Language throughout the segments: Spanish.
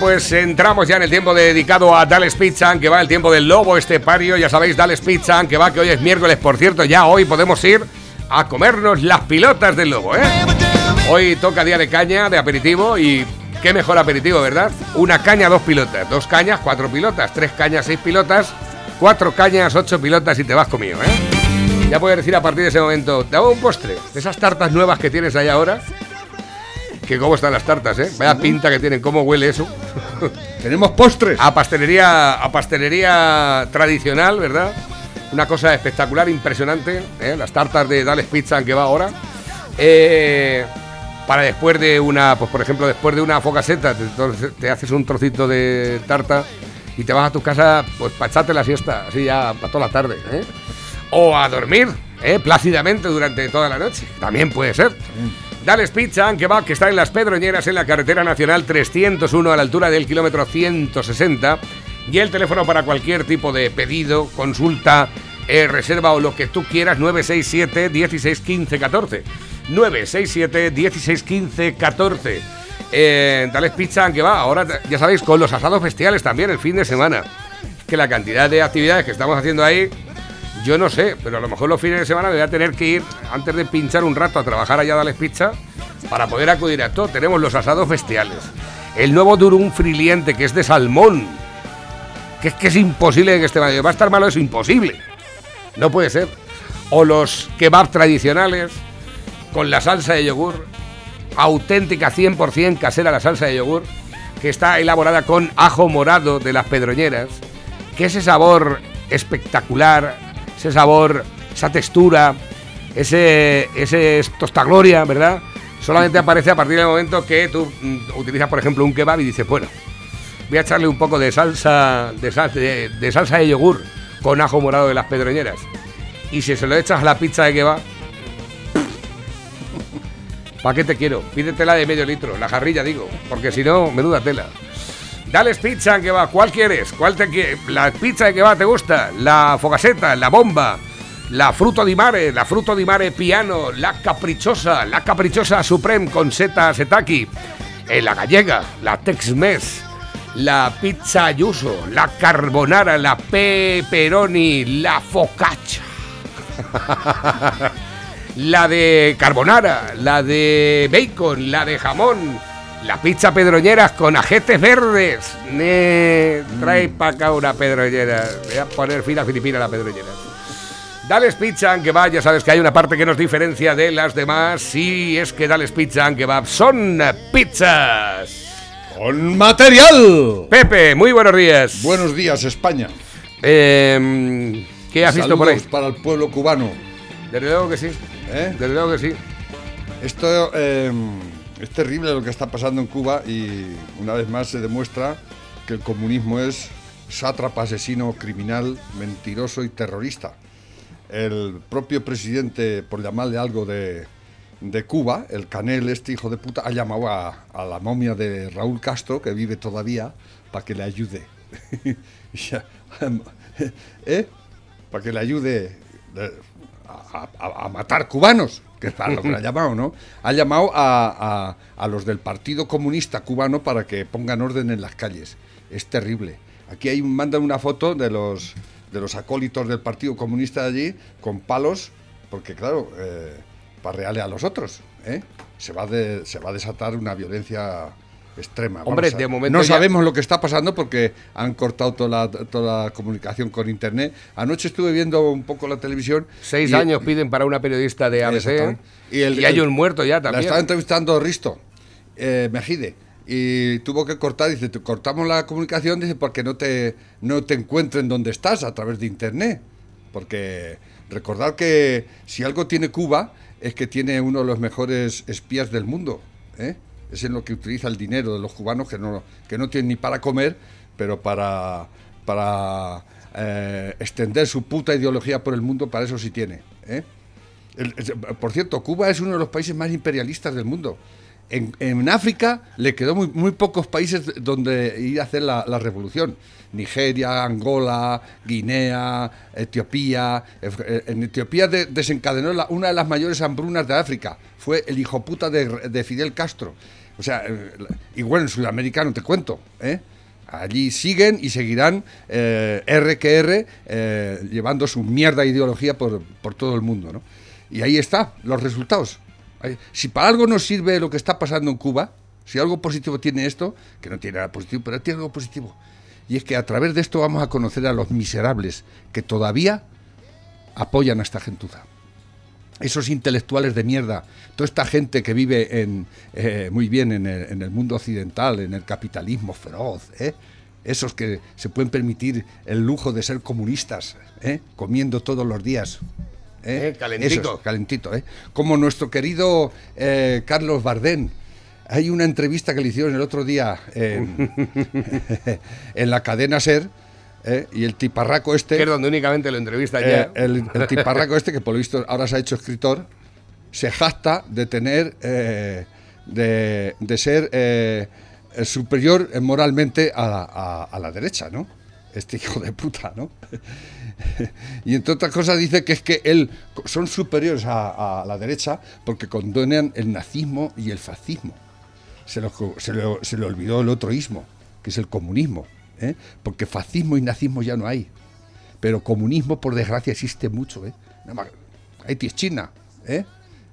Pues entramos ya en el tiempo dedicado a Dales Pizza, que va el tiempo del lobo estepario. Ya sabéis, Dales Pizza, que va, que hoy es miércoles, por cierto, ya hoy podemos ir a comernos las pilotas del lobo, ¿eh? Hoy toca día de caña, de aperitivo y qué mejor aperitivo, ¿verdad? Una caña, dos pilotas, dos cañas, cuatro pilotas, tres cañas, seis pilotas, cuatro cañas, ocho pilotas y te vas conmigo, ¿eh? Ya puedes decir a partir de ese momento, te hago un postre, esas tartas nuevas que tienes ahí ahora. Que cómo están las tartas, ¿eh? Vaya pinta que tienen, cómo huele eso. Tenemos postres. A pastelería, a pastelería tradicional, ¿verdad? Una cosa espectacular, impresionante. ¿eh? Las tartas de Dales Pizza que va ahora. Eh, para después de una, pues por ejemplo, después de una focaseta, te, te haces un trocito de tarta y te vas a tu casa, pues para echarte la siesta, así ya para toda la tarde. ¿eh? O a dormir, ¿eh? plácidamente durante toda la noche. También puede ser. Dales Pizza, que va, que está en Las Pedroñeras, en la carretera nacional 301, a la altura del kilómetro 160. Y el teléfono para cualquier tipo de pedido, consulta, eh, reserva o lo que tú quieras, 967 16 15 14. 967 16 15 14. Eh, Dales Pizza, que va, ahora ya sabéis, con los asados bestiales también el fin de semana. Que la cantidad de actividades que estamos haciendo ahí, yo no sé, pero a lo mejor los fines de semana me voy a tener que ir, antes de pinchar un rato a trabajar allá a Dales Pizza, para poder acudir a todo. Tenemos los asados bestiales. El nuevo durum friliente, que es de salmón. Que es que es imposible que esté malo. Va a estar malo, es imposible. No puede ser. O los kebabs tradicionales, con la salsa de yogur, auténtica 100% casera la salsa de yogur, que está elaborada con ajo morado de las pedroñeras, que ese sabor espectacular, ese sabor, esa textura, ese, ese tostagloria, ¿verdad? Solamente aparece a partir del momento que tú mm, utilizas, por ejemplo, un kebab y dices, bueno, voy a echarle un poco de salsa de, sal- de- de salsa de yogur con ajo morado de las pedroñeras. Y si se lo echas a la pizza de kebab, ¿para qué te quiero? Pídetela de medio litro, la jarrilla digo, porque si no, menuda tela. Dales pizza que va, ¿cuál quieres? ¿Cuál te ¿La pizza que va te gusta? ¿La fogaseta? ¿La bomba? ¿La fruto di mare? ¿La fruto di mare piano? ¿La caprichosa? ¿La caprichosa supreme con seta setaki? Eh, ¿La gallega? ¿La tex-mex? ¿La pizza ayuso? ¿La carbonara? ¿La pepperoni? ¿La focaccia? la de carbonara, la de bacon, la de jamón, la pizza pedroñeras con ajetes verdes. Ne, trae para acá una pedroñera. Voy a poner fila filipina a la pedroñera. Dales Pizza que va, ya sabes que hay una parte que nos diferencia de las demás. Sí, es que Dales Pizza que va son pizzas. Con material. Pepe, muy buenos días. Buenos días, España. Eh, ¿Qué has visto por ahí? Saludos para el pueblo cubano. Desde luego que sí. ¿eh? Desde luego que sí. Esto eh, es terrible lo que está pasando en Cuba y una vez más se demuestra que el comunismo es sátrapa, asesino, criminal, mentiroso y terrorista. El propio presidente, por llamarle algo de, de Cuba, el Canel, este hijo de puta, ha llamado a, a la momia de Raúl Castro, que vive todavía, para que le ayude. ¿Eh? Para que le ayude eh, a, a- a matar cubanos, que es lo que ha llamado, ¿no? Ha llamado a, a- los del Partido Comunista Cubano para que pongan orden en las calles. Es terrible. Aquí hay, mandan una foto de los, de los acólitos del Partido Comunista de allí con palos, porque claro, eh, para reale a los otros, ¿eh? Se va, de- se va a desatar una violencia extrema. Hombre, a- de momento no ya- sabemos lo que está pasando porque han cortado toda la, toda la comunicación con internet. Anoche estuve viendo un poco la televisión. Seis y- años piden para una periodista de ABC. Exactamente. Y, hay un muerto ya La también. estaba entrevistando Risto eh, Mejide y tuvo que cortar. Dice: "Te cortamos la comunicación dice porque no te, no te encuentren donde estás a través de internet. Porque recordar que si algo tiene Cuba es que tiene uno de los mejores espías del mundo. ¿eh? Es en lo que utiliza el dinero de los cubanos que no, que no tienen ni para comer, pero para, para eh, extender su puta ideología por el mundo, para eso sí tiene. ¿eh? Por cierto, Cuba es uno de los países más imperialistas del mundo. En, África le quedó muy, muy pocos países donde ir a hacer la, la revolución. Nigeria, Angola, Guinea, Etiopía. Eh, En Etiopía de- desencadenó una de las mayores hambrunas de África. Fue el hijo puta de Fidel Castro. O sea, eh, igual en Sudamérica no te cuento, ¿eh? Allí siguen y seguirán eh, R que R eh, llevando su mierda ideología por, por todo el mundo, ¿no? Y ahí está, los resultados. Si para algo nos sirve lo que está pasando en Cuba, si algo positivo tiene esto, que no tiene nada positivo, pero tiene algo positivo, y es que a través de esto vamos a conocer a los miserables que todavía apoyan a esta gentuza. Esos intelectuales de mierda, toda esta gente que vive en, eh, muy bien en el, en el mundo occidental, en el capitalismo feroz, ¿eh? esos que se pueden permitir el lujo de ser comunistas, ¿eh? comiendo todos los días. ¿eh? Calentito. Esos, calentito, ¿eh? Como nuestro querido Carlos Bardén. Hay una entrevista que le hicieron el otro día en, en la cadena Ser, ¿eh? y el tiparraco este... Que es donde únicamente lo entrevista Eh, ya. el, el tiparraco este, que por lo visto ahora se ha hecho escritor, se jacta de tener, eh, de, de ser eh, superior moralmente a la, a- a la derecha, ¿no? Este hijo de puta, ¿no? y entre otras cosas dice que es que él son superiores a, a la derecha porque condonan el nazismo y el fascismo. Se, lo- se, lo- se le olvidó el otro ismo, que es el comunismo, ¿eh? porque fascismo y nazismo ya no hay. Pero comunismo, por desgracia, existe mucho. ¿eh? Haití es China, ¿eh?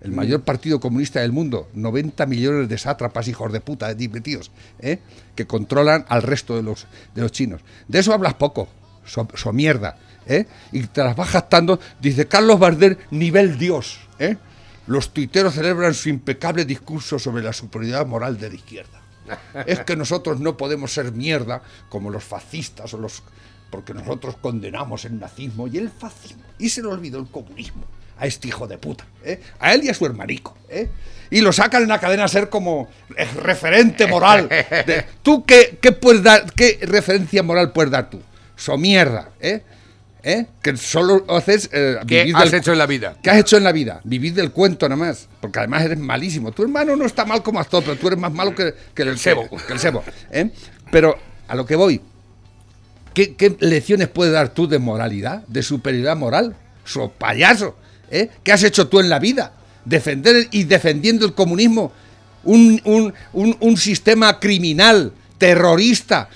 el mayor partido comunista del mundo, 90 millones de sátrapas, hijos de puta, ¿eh? que controlan al resto de los, de los chinos. De eso hablas poco, so, so mierda. ¿eh? Y te las vas jactando, dice Carlos Barder, nivel Dios. ¿eh? Los tuiteros celebran su impecable discurso sobre la superioridad moral de la izquierda. Es que nosotros no podemos ser mierda como los fascistas o los porque nosotros condenamos el nazismo y el fascismo. Y se le olvidó el comunismo a este hijo de puta, ¿eh? a él y a su hermanico. ¿eh? Y lo sacan en la cadena a ser como referente moral. de- ¿Tú qué, qué puedes dar, qué referencia moral puedes dar tú? So mierda, ¿eh? ¿Eh? Que solo haces eh, ¿Qué vivir has del- hecho en la vida? ¿Qué has hecho en la vida? Vivir del cuento nada más. Porque además eres malísimo. Tu hermano no está mal como actor, pero tú eres más malo que, que el sebo. Que el sebo ¿eh? Pero a lo que voy. ¿Qué, qué lecciones puedes dar tú de moralidad? ¿De superioridad moral? ¡So payaso! ¿eh? ¿Qué has hecho tú en la vida? Defender y defendiendo el comunismo. Un, un- un- un sistema criminal, terrorista,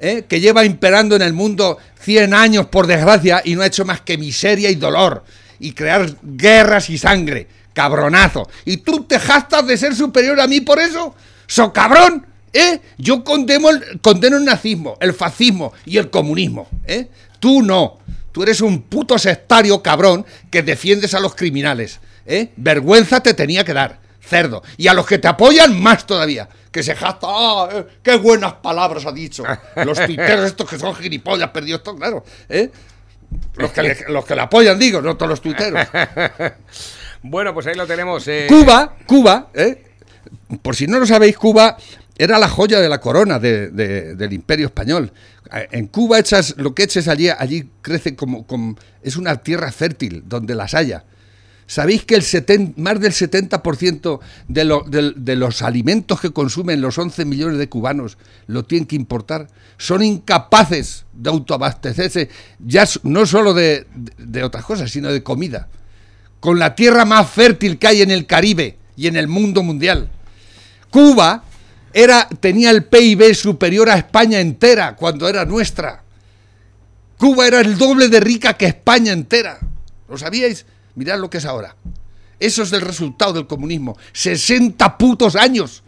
¿eh? que lleva imperando en el mundo 100 años, por desgracia, y no ha hecho más que miseria y dolor. Y crear guerras y sangre. Cabronazo. ¿Y tú te jactas de ser superior a mí por eso? ¡So cabrón! ¿Eh? Yo condeno el, condeno el nazismo, el fascismo y el comunismo. ¿eh? Tú no. Tú eres un puto sectario cabrón que defiendes a los criminales. ¿eh? Vergüenza te tenía que dar, cerdo. Y a los que te apoyan, más todavía. Que se jacta, ¡ah! eh, ¡Qué buenas palabras ha dicho! Los tuiteros estos que son gilipollas perdidos, esto, claro. ¿eh? Los, que le, los que le apoyan, digo, no todos los tuiteros. Bueno, pues ahí lo tenemos. eh, Cuba, Cuba, ¿eh? por si no lo sabéis, Cuba era la joya de la corona de- de- del imperio español. En Cuba echas lo que eches allí, allí crece como, como- es una tierra fértil donde las haya. ¿Sabéis que el más del 70% de, de los alimentos que consumen los 11 millones de cubanos lo tienen que importar? Son incapaces de autoabastecerse, ya no solo de, de- de otras cosas, sino de comida. Con la tierra más fértil que hay en el Caribe y en el mundo mundial. Cuba era, tenía el PIB superior a España entera cuando era nuestra. Cuba era el doble de rica que España entera. ¿Lo sabíais? Mirad lo que es ahora. Eso es el resultado del comunismo. 60 putos años.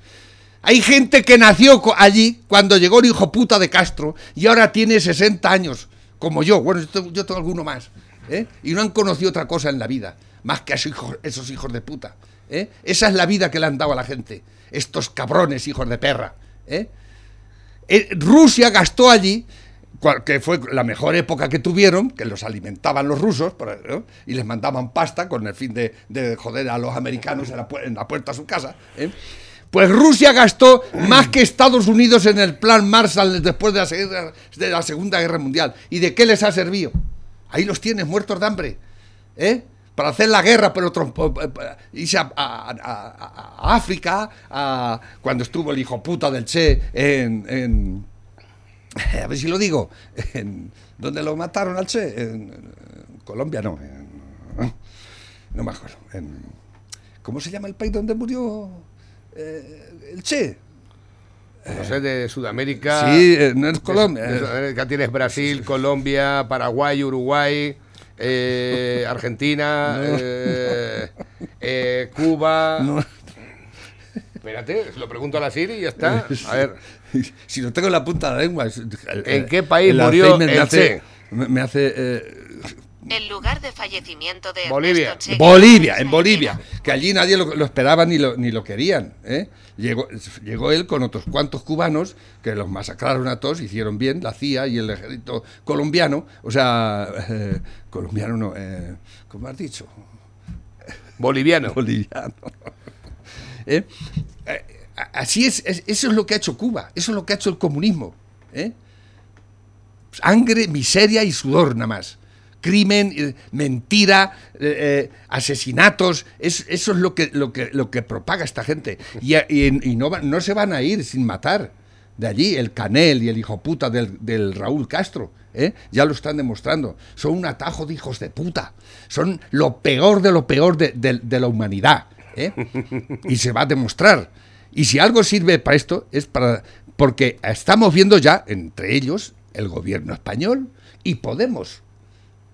Hay gente que nació allí cuando llegó el hijo puta de Castro y ahora tiene 60 años, como yo. Bueno, yo tengo, yo alguno más. ¿eh? Y no han conocido otra cosa en la vida, más que a esos hijos, esos hijos de puta. ¿eh? Esa es la vida que le han dado a la gente. Estos cabrones, hijos de perra. ¿eh? Eh, Rusia gastó allí, que fue la mejor época que tuvieron, que los alimentaban los rusos y les mandaban pasta con el fin de, de joder a los americanos en la, puerta a su casa. ¿eh? Pues Rusia gastó más que Estados Unidos en el plan Marshall después de la, Segunda Guerra Mundial. ¿Y de qué les ha servido? Ahí los tienes, muertos de hambre. ¿eh? Para hacer la guerra, pero irse a, a- a- a- África, cuando estuvo el hijo puta del Che en, en- a ver si lo digo, en, ¿dónde lo mataron al Che? En, en Colombia, no, en- no me acuerdo. ¿Cómo se llama el país donde murió eh, el Che. No sé, de Sudamérica. Sí, eh, no es De- Colombia. de Sudamérica tienes Brasil, Colombia, Paraguay, Uruguay, eh, Argentina, eh, eh, Cuba. No. Espérate, lo pregunto a la Siri y ya está. A ver, Si no tengo en la punta de la lengua. ¿En qué país el murió Alzheimer me el hace, Che? me me hace eh, El lugar de fallecimiento de Bolivia. Che Bolivia, en Bolivia, que allí nadie lo, lo esperaba ni lo, ni lo querían. ¿eh? Llegó, llegó él con otros cuantos cubanos que los masacraron a todos, hicieron bien, la CIA y el ejército colombiano, o sea, eh, colombiano no, eh, ¿cómo has dicho? boliviano. Boliviano. ¿Eh? Así es, es- eso es lo que ha hecho Cuba, eso es lo que ha hecho el comunismo. ¿eh? Sangre, miseria y sudor nada más. Crimen, eh, mentira, eh, eh, asesinatos, es- eso es lo que, lo, que, lo que propaga esta gente. Y, no, no se van a ir sin matar. De allí, el Canel y el hijo puta del, del Raúl Castro, ¿eh? ya lo están demostrando. Son un atajo de hijos de puta. Son lo peor de lo peor de, de- de la humanidad. ¿eh? Y se va a demostrar. Y si algo sirve para esto, es para. Porque estamos viendo ya, entre ellos, el gobierno español y Podemos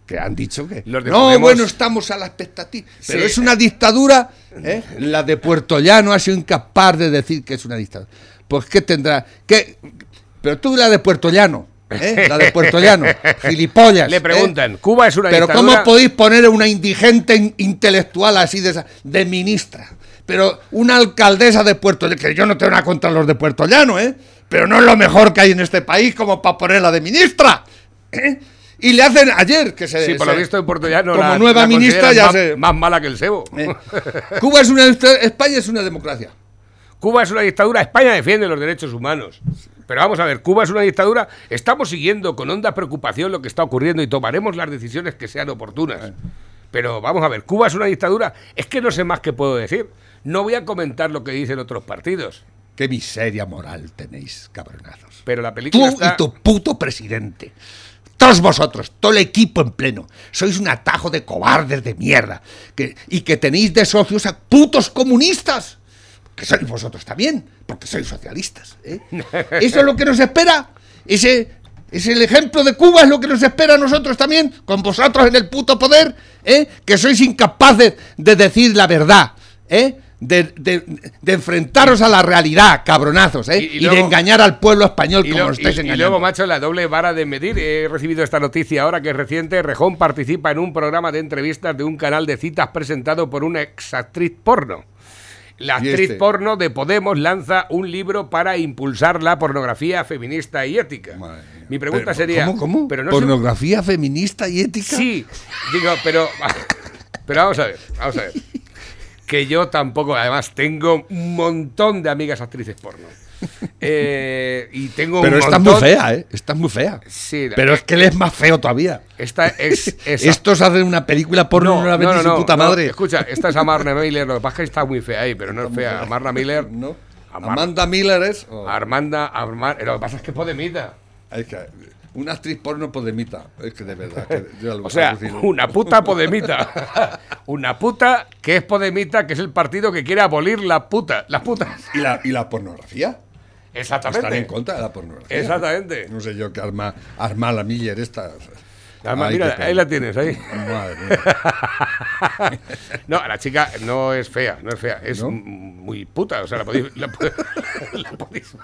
que han dicho que Los no, Podemos- bueno, estamos a la expectativa. Pero Sí. es una dictadura. ¿eh? La de Puerto Llano ha sido incapaz de decir que es una dictadura. Pues qué tendrá, ¿Qué? Pero tú la de Puerto Llano, ¿eh? la de Puerto Llano, gilipollas. Le ¿eh? preguntan, ¿Cuba es una Pero dictadura? ¿cómo podéis poner a una indigente in- intelectual así de, esa- de ministra? Pero una alcaldesa de Puerto Llano, que yo no tengo nada contra los de Puerto Llano, ¿eh? Pero no es lo mejor que hay en este país como para ponerla de ministra. ¿eh? Y le hacen ayer que se... Sí, por lo visto en Puerto Llano como la- nueva la ministra ya más, se... más mala que el sebo. ¿eh? Cuba es una... España es una democracia. Cuba es una dictadura, España defiende los derechos humanos. Pero vamos a ver, Cuba es una dictadura, estamos siguiendo con honda preocupación lo que está ocurriendo y tomaremos las decisiones que sean oportunas. Pero vamos a ver, Cuba es una dictadura, es que no sé más que puedo decir. No voy a comentar lo que dicen otros partidos, Qué miseria moral tenéis, cabronazos. pero la Tú película está... y tu puto presidente. Todos vosotros, todo el equipo en pleno, sois un atajo de cobardes de mierda. Que, y que tenéis de socios a putos comunistas. Que sois vosotros también, porque sois socialistas. ¿eh? Eso es lo que nos espera. Ese es el ejemplo de Cuba, es lo que nos espera a nosotros también, con vosotros en el puto poder, ¿eh? que sois incapaces de decir la verdad. ¿eh? De, de- de enfrentaros a la realidad, cabronazos, ¿eh? Y- y y, luego- de engañar al pueblo español Y, como lo- estáis y- y engañando. luego, macho, la doble vara de medir. He recibido esta noticia ahora que es reciente. Rejón participa en un programa de entrevistas de un canal de citas presentado por una exactriz porno. La ¿Y actriz este? porno de Podemos lanza un libro para impulsar la pornografía feminista y ética. Madre. Mi pregunta Pero, sería... ¿Cómo? cómo? Pero no ¿Pornografía feminista y ética? Sí, digo, pero... Pero vamos a ver, vamos a ver. Que yo tampoco, además, tengo un montón de amigas actrices porno. Eh, y tengo Pero está montón... muy fea, ¿eh? Está muy fea. Sí, Pero es que él es más feo todavía. Esta es... esa. Estos hacen una película porno no, la ven ni su puta no, madre. Escucha, esta es Amarna Miller. Lo que pasa es que está muy fea ahí, pero no es fea. Amarna Miller. ¿No? Amar- Amanda Miller es. oh, Armanda, Armar- Lo que pasa es que es podemita. es que una actriz porno podemita. Es que de verdad. que yo O sea, alucino. una puta podemita. una puta que es podemita, que es el partido que quiere abolir la puta. Las putas. ¿Y la, ¿Y la pornografía? Exactamente. Están en contra de la pornografía. Exactamente. No sé yo qué arma, arma la Miller esta. Además, Ay, mira, ahí la tienes, ahí. Madre mía. No, la chica no es fea, no es fea, es muy puta. O sea, la podéis, la, la podéis,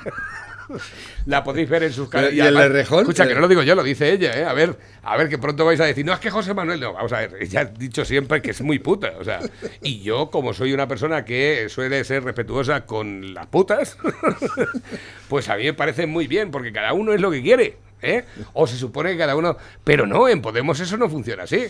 la podéis ver en sus canales. ¿y el Errejón? Escucha, que no lo digo yo, lo dice ella, ¿eh? A ver, a ver, que pronto vais a decir, no, es que José Manuel, no, vamos a ver, ella ha dicho siempre que es muy puta, o sea, y yo, como soy una persona que suele ser respetuosa con las putas, pues a mí me parece muy bien, porque cada uno es lo que quiere. ¿Eh? O se supone que cada uno. Pero no, en Podemos eso no funciona así.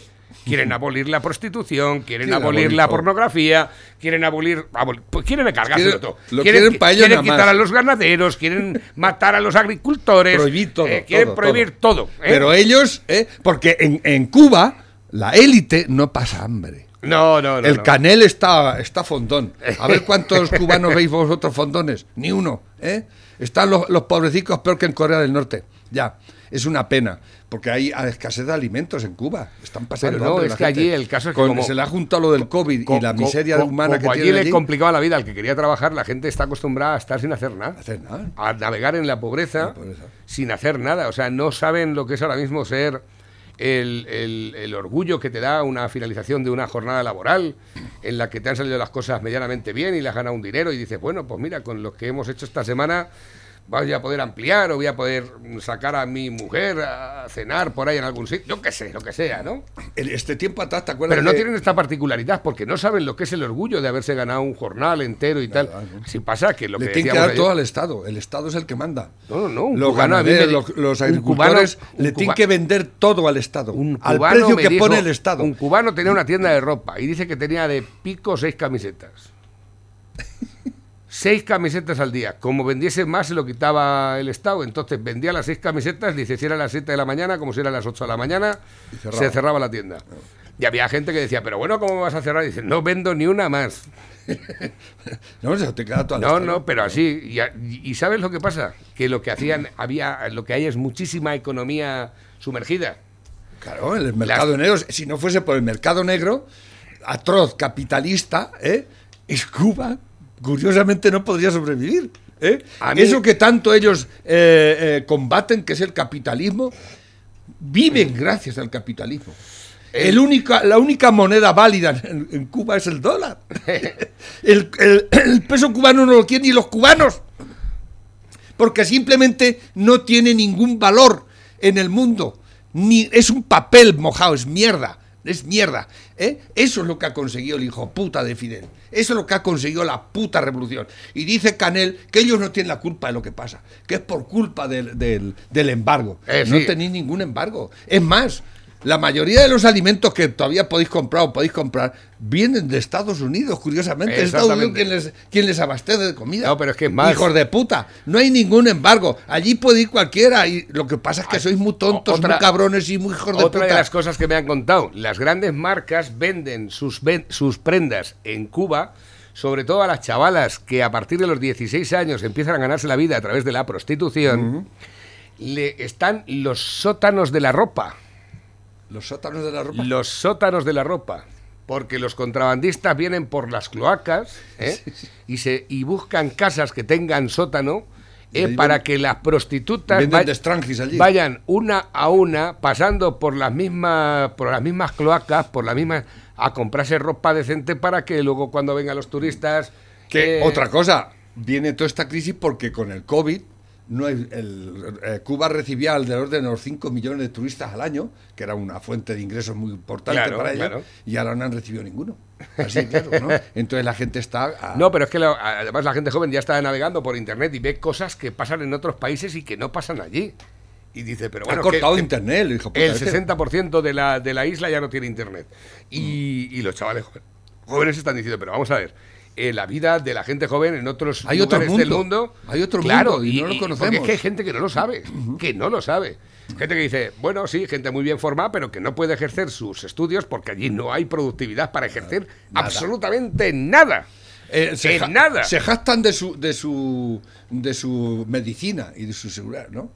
Quieren abolir la prostitución, quieren Quieren abolir abolir la pornografía, quieren abolir. abol- pues quieren cargárselo todo. lo quieren quieren pa' ellos quieren nada quitar más. a los ganaderos, quieren matar a los agricultores. Prohibir todo, eh, quieren todo, prohibir todo. ¿eh? Pero ellos, ¿eh? porque en, en Cuba, la élite no pasa hambre. No, no, no. el no. canel está, está fondón. A ver cuántos cubanos veis vosotros fondones. Ni uno. ¿eh? Están los, los pobrecicos peor que en Corea del Norte. Ya. es una pena, porque hay escasez de alimentos en Cuba. Están pasando. Pero no, hambre es la que gente. allí el caso es que Con- como- se le ha juntado lo del COVID Co- y la miseria co- humana que allí tiene le allí. complicaba la vida al que quería trabajar, la gente está acostumbrada a estar sin hacer nada. hacer nada. A navegar en la pobreza, La pobreza. sin hacer nada. O sea, no saben lo que es ahora mismo ser el, el- el orgullo que te da una finalización de una jornada laboral en la que te han salido las cosas medianamente bien y le has ganado un dinero y dices, bueno, pues mira, con lo que hemos hecho esta semana voy a poder ampliar o voy a poder sacar a mi mujer a cenar por ahí en algún sitio, yo qué sé, lo que sea, ¿no? En Este tiempo atrás, ¿te acuerdas? Pero no que- tienen esta particularidad porque no saben lo que es el orgullo de haberse ganado un jornal entero y tal. Si pasa que lo le que tienen que dar ayer- todo al Estado. El Estado es el que manda. No, no, un los cubano me ganaderos, di- los, agricultores cubano- le tienen que vender todo al Estado. Un al precio me que dijo- pone el Estado. Un cubano tenía una tienda de ropa y dice que tenía de pico seis camisetas. Seis camisetas al día. Como vendiese más, se lo quitaba el Estado. Entonces vendía las seis camisetas, dice si era a las 7 de la mañana, como si era a las 8 de la mañana, cerraba. se cerraba la tienda. Y había gente que decía, pero bueno, ¿cómo vas a cerrar? Y dice, no vendo ni una más. No, se te queda todo al No, no, pero así. Y, ¿sabes lo que pasa? Que lo que hacían, había, lo que hay es muchísima economía sumergida. Claro, el mercado negro, si no fuese por el mercado negro, atroz, capitalista, ¿eh? es Cuba, curiosamente no podría sobrevivir. ¿eh? A mí- Eso que tanto ellos eh, eh, combaten, que es el capitalismo, viven gracias al capitalismo. El única, la única moneda válida en, en Cuba es el dólar. El, el- el peso cubano no lo quieren ni los cubanos porque simplemente no tiene ningún valor en el mundo. Ni, es un papel mojado, es mierda. Es mierda. ¿eh? Eso es lo que ha conseguido el hijo puta de Fidel. Eso es lo que ha conseguido la puta revolución. Y dice Canel que ellos no tienen la culpa de lo que pasa, que es por culpa del, del- del embargo. Eh, no sí. tenéis ningún embargo. Es más, la mayoría de los alimentos que todavía podéis comprar o podéis comprar vienen de Estados Unidos, curiosamente. Es Estados Unidos quien les, quien les abastece de comida. No, pero es que más- Hijos de puta. No hay ningún embargo. Allí puede ir cualquiera. Y lo que pasa es que sois muy tontos, Otra- muy cabrones y muy hijos de Otra puta. de las cosas que me han contado, las grandes marcas venden sus, ven- sus prendas en Cuba, sobre todo a las chavalas que a partir de los 16 años empiezan a ganarse la vida a través de la prostitución, le están los sótanos de la ropa. Los sótanos de la ropa. Los sótanos de la ropa. Porque los contrabandistas vienen por las cloacas ¿eh? y, se, y buscan casas que tengan sótano eh, para ven- que las prostitutas allí. vayan una a una pasando por las mismas por las mismas cloacas, por las mismas a comprarse ropa decente para que luego cuando vengan los turistas Que eh, otra cosa, viene toda esta crisis porque con el COVID no hay- el- eh, Cuba recibía al del orden de los 5 millones de turistas al año, que era una fuente de ingresos muy importante Claro, para ellos, claro. y ahora no han recibido ninguno. Así, claro, ¿no? Entonces la gente está... a- No, pero es que la- además la gente joven ya está navegando por internet y ve cosas que pasan en otros países y que no pasan allí. Y dice, pero ha bueno, cortado que- internet, el hijo puta El este. 60% de la, de la isla ya no tiene internet. Y, y los chavales jóvenes están diciendo, pero vamos a ver, eh, la vida de la gente joven en otros Hay otro lugares del mundo, mundo. hay otro claro, mundo y no lo porque conocemos. es que hay gente que no lo sabe, que no lo sabe. Gente que dice, bueno, sí, gente muy bien formada, pero que no puede ejercer sus estudios porque allí no hay productividad para ejercer Nada. absolutamente nada. Eh, se, En nada. se jactan de su, de su de su medicina y de su seguridad, ¿no?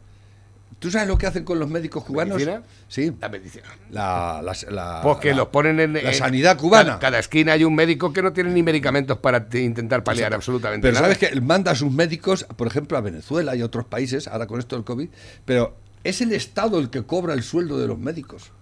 ¿Tú sabes lo que hacen con los médicos cubanos? ¿Medicina? Sí. La medicina. La, la, la- Porque la- los ponen en. la sanidad cubana. Cada, cada esquina hay un médico que no tiene ni medicamentos para te- intentar paliar absolutamente Pero nada. sabes que él manda a sus médicos, por ejemplo, a Venezuela y otros países, ahora con esto del COVID, pero es el Estado el que cobra el sueldo de los médicos.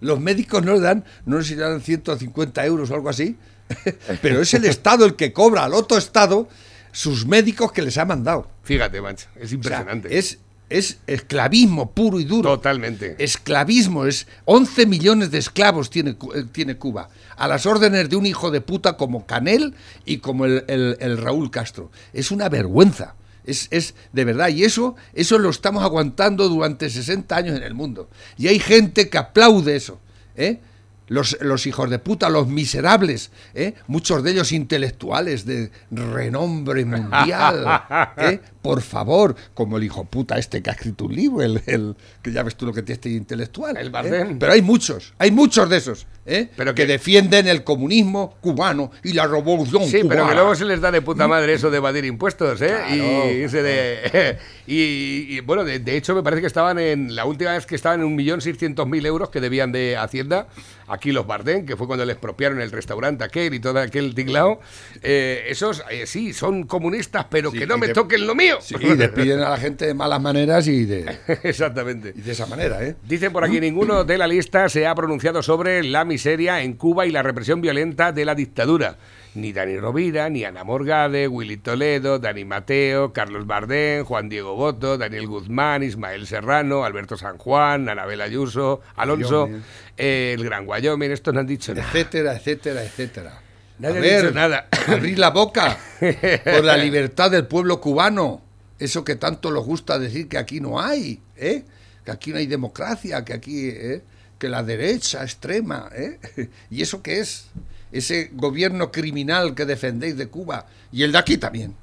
Los médicos no le dan, no sé si le dan 150 euros o algo así, pero es el Estado el que cobra al otro Estado sus médicos que les ha mandado. Fíjate, macho, es O sea, impresionante. es, es esclavismo puro y duro. Totalmente. Esclavismo, es 11 millones de esclavos tiene, eh, tiene Cuba, a las órdenes de un hijo de puta como Canel y como el, el- el Raúl Castro. Es una vergüenza. Es, es de verdad, y eso, eso lo estamos aguantando durante 60 años en el mundo. Y hay gente que aplaude eso. ¿eh? Los, los hijos de puta, los miserables, ¿eh? muchos de ellos intelectuales de renombre mundial, ¿eh? por favor, como el hijo puta este que ha escrito un libro, el, el- que ya ves tú lo que tiene este intelectual. El ¿eh? Pero hay muchos, hay muchos de esos, ¿eh? Pero que, que- defienden el comunismo cubano y la revolución Sí, pero que luego se les da de puta madre eso de evadir impuestos, ¿eh? Claro, y, de, y, y, bueno, de, de hecho me parece que estaban en, la última vez que estaban en 1.600.000 euros que debían de Hacienda, aquí los Bardén, que fue cuando les expropiaron el restaurante aquel y todo aquel tinglao, eh, esos eh, sí, son comunistas, pero Sí, que no me de- toquen lo mío. Sí, y despiden a la gente de malas maneras y de, Exactamente. y de esa manera, ¿eh? Dicen por aquí, ninguno de la lista se ha pronunciado sobre la miseria en Cuba y la represión violenta de la dictadura. Ni Dani Rovira, ni Ana Morgade, Willy Toledo, Dani Mateo, Carlos Bardén, Juan Diego Boto, Daniel Guzmán, Ismael Serrano, Alberto San Juan, Anabel Ayuso, Alonso, eh, el Gran Wyoming, estos no han dicho nada. etcétera, etcétera, etcétera. Nadie A ha ver, dicho nada. Abrir la boca por la libertad del pueblo cubano. Eso que tanto les gusta decir que aquí no hay, ¿eh? Que aquí no hay democracia, que aquí, ¿eh? que la derecha extrema, ¿eh? ¿Y eso qué es? Ese gobierno criminal que defendéis de Cuba y el de aquí también,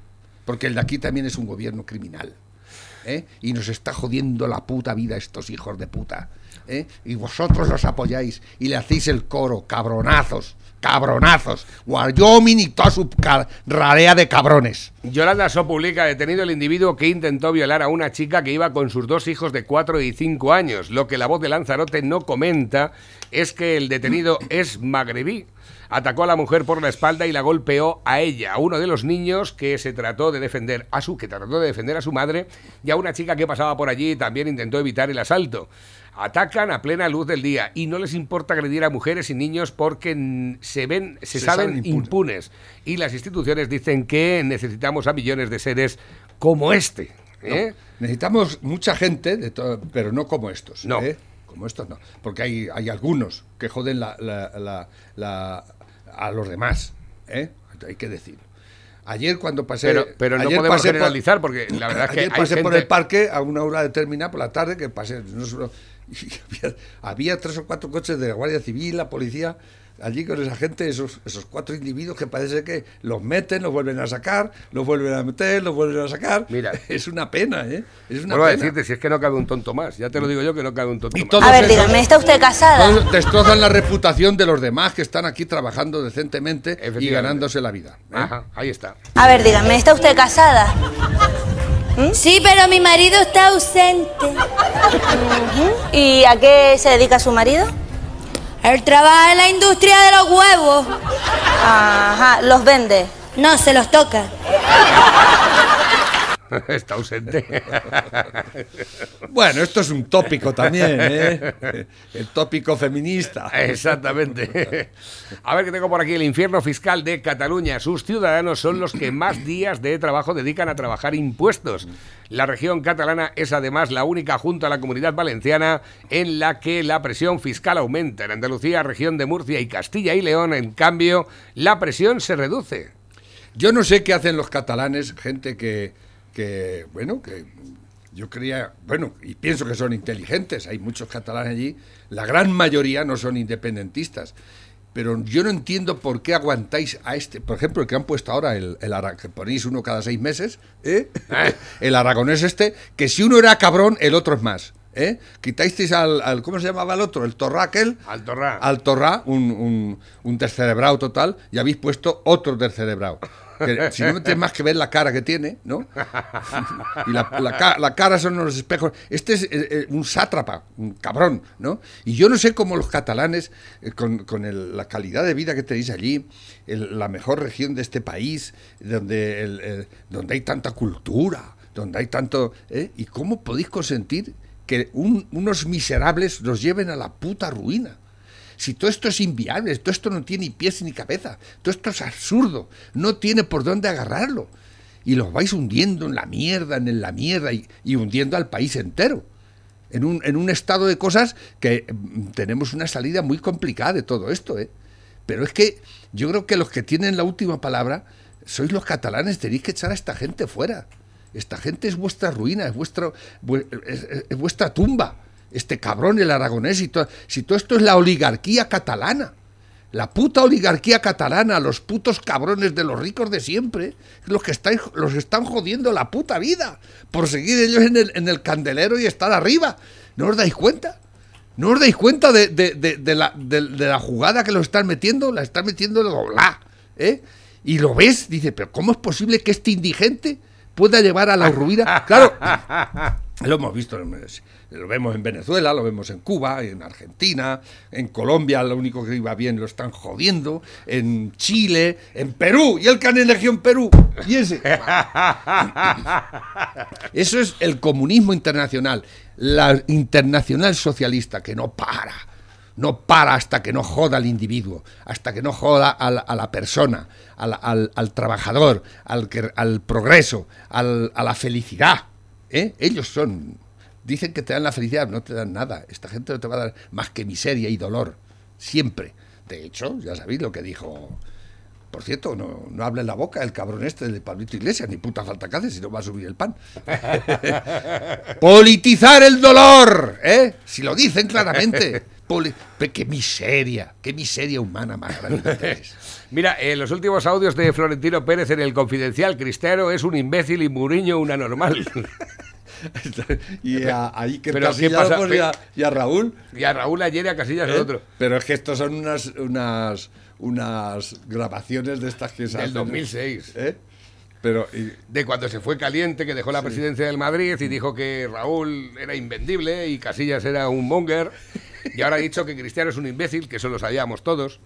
porque el de aquí también es un gobierno criminal. ¿eh? y nos está jodiendo la puta vida estos hijos de puta. ¿eh? Y vosotros los apoyáis y le hacéis el coro, cabronazos, cabronazos, Wyoming y toda su rarea de cabrones. Yolanda So publica detenido el individuo que intentó violar a una chica que iba con sus dos hijos de 4 y 5 años. Lo que la voz de Lanzarote no comenta es que el detenido es magrebí. Atacó a la mujer por la espalda y la golpeó a ella, a uno de los niños que se trató de defender a su que trató de defender a su madre y a una chica que pasaba por allí también intentó evitar el asalto. Atacan a plena luz del día y no les importa agredir a mujeres y niños porque se ven, se, Se saben saben impunes. impunes. Y las instituciones dicen que necesitamos a millones de seres como este. ¿eh? Necesitamos mucha gente, de pero no como estos. No. ¿eh? Como estos no. Porque hay, hay algunos que joden la, la- a los demás. ¿eh? Hay que decir. Ayer cuando pasé... Pero, pero no ayer podemos pasé por- generalizar porque la verdad es que Ayer hay pasé por gente- el parque a una hora determinada por la tarde que pasé no y había, había tres o cuatro coches de la Guardia Civil, la policía, allí con esa gente, esos, esos cuatro individuos que parece que los meten, los vuelven a sacar, los vuelven a meter, los vuelven a sacar. Mira. es una pena, ¿eh? Es una Vuelvo a decirte, si es que no cabe un tonto más. Ya te lo digo yo que no cabe un tonto Y más. A ver, esos- dígame, ¿está usted casada? Todos destrozan la reputación de los demás que están aquí trabajando decentemente y ganándose la vida. ¿eh? Ajá, ahí está. A ver, dígame, ¿está usted casada? Sí, pero mi marido está ausente. ¿Y a qué se dedica su marido? Él trabaja en la industria de los huevos. Ajá, los vende. No, se los toca. está ausente. Bueno, esto es un tópico también, ¿eh? El tópico feminista. Exactamente. A ver que tengo por aquí el infierno fiscal de Cataluña. Sus ciudadanos son los que más días de trabajo dedican a trabajar impuestos. La región catalana es además la única junto a la comunidad valenciana en la que la presión fiscal aumenta. En Andalucía, región de Murcia y Castilla y León, en cambio, la presión se reduce. Yo no sé qué hacen los catalanes, gente que, que, bueno, que yo creía, bueno, y pienso que son inteligentes, hay muchos catalanes allí, la gran mayoría no son independentistas. Pero yo no entiendo por qué aguantáis a este, por ejemplo, el que han puesto ahora, el, el que ponéis uno cada seis meses, ¿eh? el aragonés este, que si uno era cabrón, el otro es más. ¿eh? Al, al- ¿cómo se llamaba el otro? El torraquel. Altorra. Al Torrá, un, un, un descerebrado total, y habéis puesto otro descerebrado. Si no tienes más que ver la cara que tiene, ¿no? Y la, la ca- la cara son unos espejos. Este es eh, eh, un sátrapa, un cabrón, ¿no? Y yo no sé cómo los catalanes, eh, con, con el- la calidad de vida que tenéis allí, la mejor región de este país, donde, donde hay tanta cultura, donde hay tanto... ¿eh? ¿Y cómo podéis consentir que un- unos miserables nos lleven a la puta ruina? Si todo esto es inviable, todo esto no tiene ni pies ni cabeza, todo esto es absurdo, no tiene por dónde agarrarlo. Y los vais hundiendo en la mierda, en la mierda y, hundiendo al país entero. En un, en un estado de cosas que mm, tenemos una salida muy complicada de todo esto. ¿eh? Pero es que yo creo que los que tienen la última palabra sois los catalanes, tenéis que echar a esta gente fuera. Esta gente es vuestra ruina, es, vuestro, vu- es- es- es vuestra tumba. Este cabrón, el aragonés, y todo, si todo esto es la oligarquía catalana. La puta oligarquía catalana, los putos cabrones de los ricos de siempre, los que están, los están jodiendo la puta vida por seguir ellos en el, candelero y estar arriba. ¿No os dais cuenta? ¿No os dais cuenta de, la, jugada que lo están metiendo? La están metiendo doblá. ¿eh? Y lo ves, dice, pero ¿cómo es posible que este indigente pueda llevar a la ruina? Claro, lo hemos visto, lo vemos en Venezuela, lo vemos en Cuba, en Argentina, en Colombia, lo único que iba bien lo están jodiendo, en Chile, en Perú, y el que han elegido en Perú, y ese. Eso es el comunismo internacional, la internacional socialista que no para, no para hasta que no joda al individuo, hasta que no joda a la persona, al, al- al trabajador, al, progreso, a la felicidad. ¿eh? Ellos son, dicen que te dan la felicidad, no te dan nada. Esta gente no te va a dar más que miseria y dolor, siempre. De hecho, ya sabéis lo que dijo por cierto, no, no habla en la boca el cabrón este de Pablito Iglesias, ni puta falta que hace si no va a subir el pan. Politizar el dolor, ¿eh? Si lo dicen claramente. Poli- qué miseria, qué miseria humana más grande. Mira, en los últimos audios de Florentino Pérez en el Confidencial, Cristiano es un imbécil y Mourinho una normal. y a, ahí que Pero, ¿qué Casillas, pues, y, a, y a Raúl. y a Raúl ayer y a Casillas el ¿eh? otro. Pero es que estos son unas, unas, unas grabaciones de estas que se Del hacen, 2006. ¿eh? Pero, y- De cuando se fue caliente, que dejó la presidencia del Madrid y dijo que Raúl era invendible y Casillas era un monger. Y ahora ha dicho que Cristiano es un imbécil, que eso lo sabíamos todos.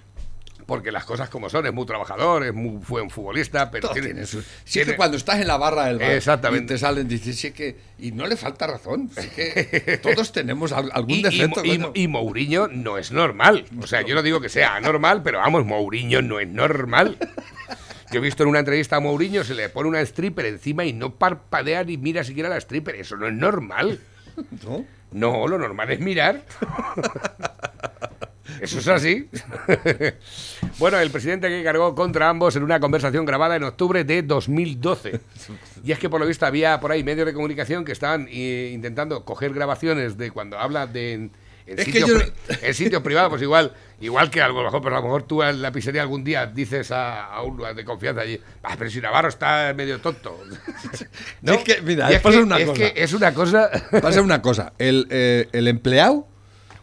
Porque las cosas como son, es muy trabajador, es muy buen futbolista, pero tiene, su- tiene- que cuando estás en la barra del bar Exactamente. y te salen, dices, sí que. Y no le falta razón. sí que todos tenemos al- algún Y, defecto. y Mourinho no es normal. O sea, yo no digo que sea anormal, pero vamos, Mourinho no es normal. Yo he visto en una entrevista a Mourinho, se le pone una stripper encima y no parpadea ni mira siquiera la stripper. Eso no es normal. ¿No? No, lo normal es mirar. Eso es así. bueno, el presidente que cargó contra ambos en una conversación grabada en octubre de 2012. Y es que por lo visto había por ahí medios de comunicación que estaban eh, intentando coger grabaciones de cuando habla de en, en Es que sitios, yo- en sitios privados, pues igual, igual que a lo mejor, pues a lo mejor tú en la pizzería algún día dices a, a un lugar de confianza allí, "Ah, pero si Navarro está medio tonto. Es que, mira, es pasa que- una es cosa. que es una cosa. Pasa una cosa. El, eh, el empleado